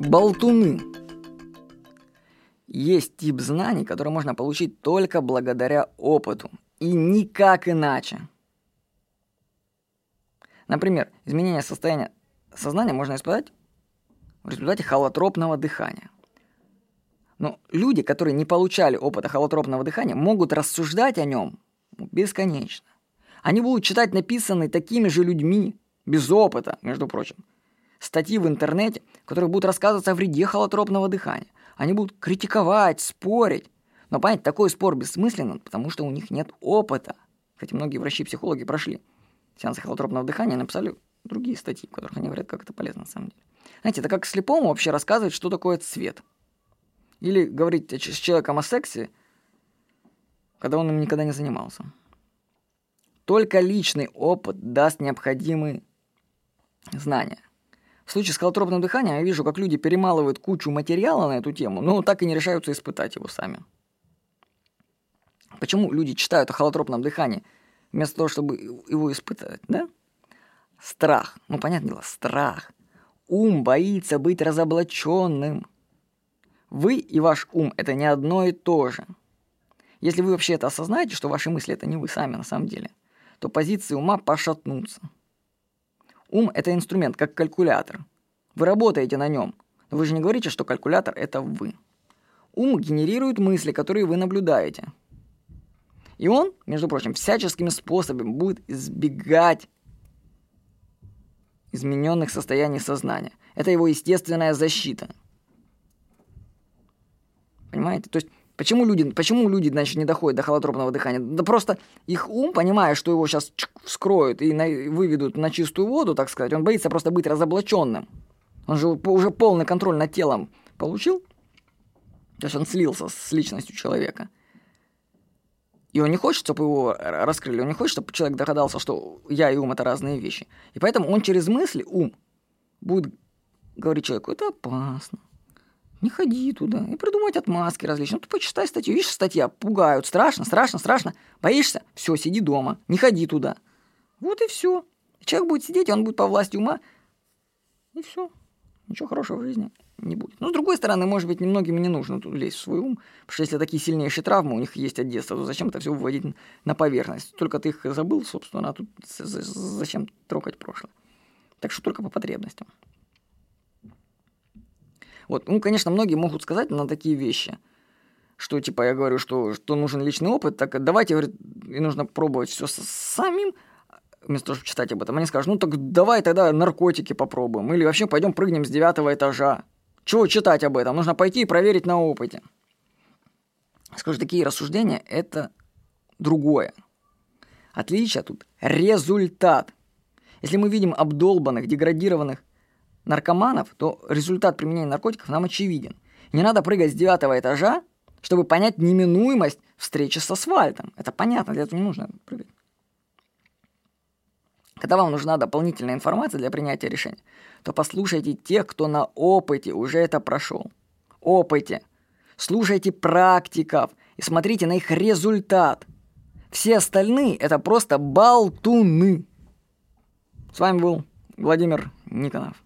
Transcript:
Болтуны. Есть тип знаний, который можно получить только благодаря опыту. И никак иначе. Например, изменение состояния сознания можно испытать в результате холотропного дыхания. Но люди, которые не получали опыта холотропного дыхания, могут рассуждать о нем бесконечно. Они будут читать написанные такими же людьми, без опыта, между прочим, статьи в интернете, которые будут рассказывать о вреде холотропного дыхания. Они будут критиковать, спорить. Но понять, такой спор бессмысленен, потому что у них нет опыта. Кстати, многие врачи-психологи прошли сеансы холотропного дыхания написали другие статьи, в которых они говорят, как это полезно на самом деле. Знаете, это как слепому вообще рассказывать, что такое цвет. Или говорить с человеком о сексе, когда он им никогда не занимался. Только личный опыт даст необходимые знания. В случае с холотропным дыханием я вижу, как люди перемалывают кучу материала на эту тему, но так и не решаются испытать его сами. Почему люди читают о холотропном дыхании вместо того, чтобы его испытать, да? Страх. Ну, понятное дело, страх. Ум боится быть разоблаченным. Вы и ваш ум – это не одно и то же. Если вы вообще это осознаете, что ваши мысли – это не вы сами на самом деле, то позиции ума пошатнутся. Ум – это инструмент, как калькулятор. Вы работаете на нем, но вы же не говорите, что калькулятор – это вы. Ум генерирует мысли, которые вы наблюдаете. И он, между прочим, всяческими способами будет избегать измененных состояний сознания. Это его естественная защита. Понимаете? То есть Почему люди, почему люди, значит, не доходят до холотропного дыхания? Да просто их ум, понимая, что его сейчас вскроют и на, выведут на чистую воду, так сказать, он боится просто быть разоблаченным. Он же уже полный контроль над телом получил. То есть он слился с личностью человека. И он не хочет, чтобы его раскрыли, он не хочет, чтобы человек догадался, что я и ум – это разные вещи. И поэтому он через мысли, ум, будет говорить человеку, это опасно, не ходи туда. И придумать отмазки различные. Ну, ты почитай статью. Видишь, статья пугают. Страшно, страшно, страшно. Боишься? Все, сиди дома. Не ходи туда. Вот и все. Человек будет сидеть, он будет по власти ума. И все. Ничего хорошего в жизни не будет. Но, с другой стороны, может быть, немногим не нужно тут лезть в свой ум, потому что если такие сильнейшие травмы у них есть от детства, то зачем это все выводить на поверхность? Только ты их забыл, собственно, а тут зачем трогать прошлое? Так что только по потребностям. Вот, ну, конечно, многие могут сказать на такие вещи, что, типа, я говорю, что, что нужен личный опыт, так давайте, говорит, и нужно пробовать все самим, вместо того, чтобы читать об этом. Они скажут, ну, так давай тогда наркотики попробуем, или вообще пойдем прыгнем с девятого этажа. Чего читать об этом? Нужно пойти и проверить на опыте. Скажу, такие рассуждения – это другое. Отличие тут – результат. Если мы видим обдолбанных, деградированных наркоманов, то результат применения наркотиков нам очевиден. Не надо прыгать с девятого этажа, чтобы понять неминуемость встречи с асфальтом. Это понятно, для этого не нужно прыгать. Когда вам нужна дополнительная информация для принятия решения, то послушайте тех, кто на опыте уже это прошел. Опыте. Слушайте практиков и смотрите на их результат. Все остальные – это просто болтуны. С вами был Владимир Никонов.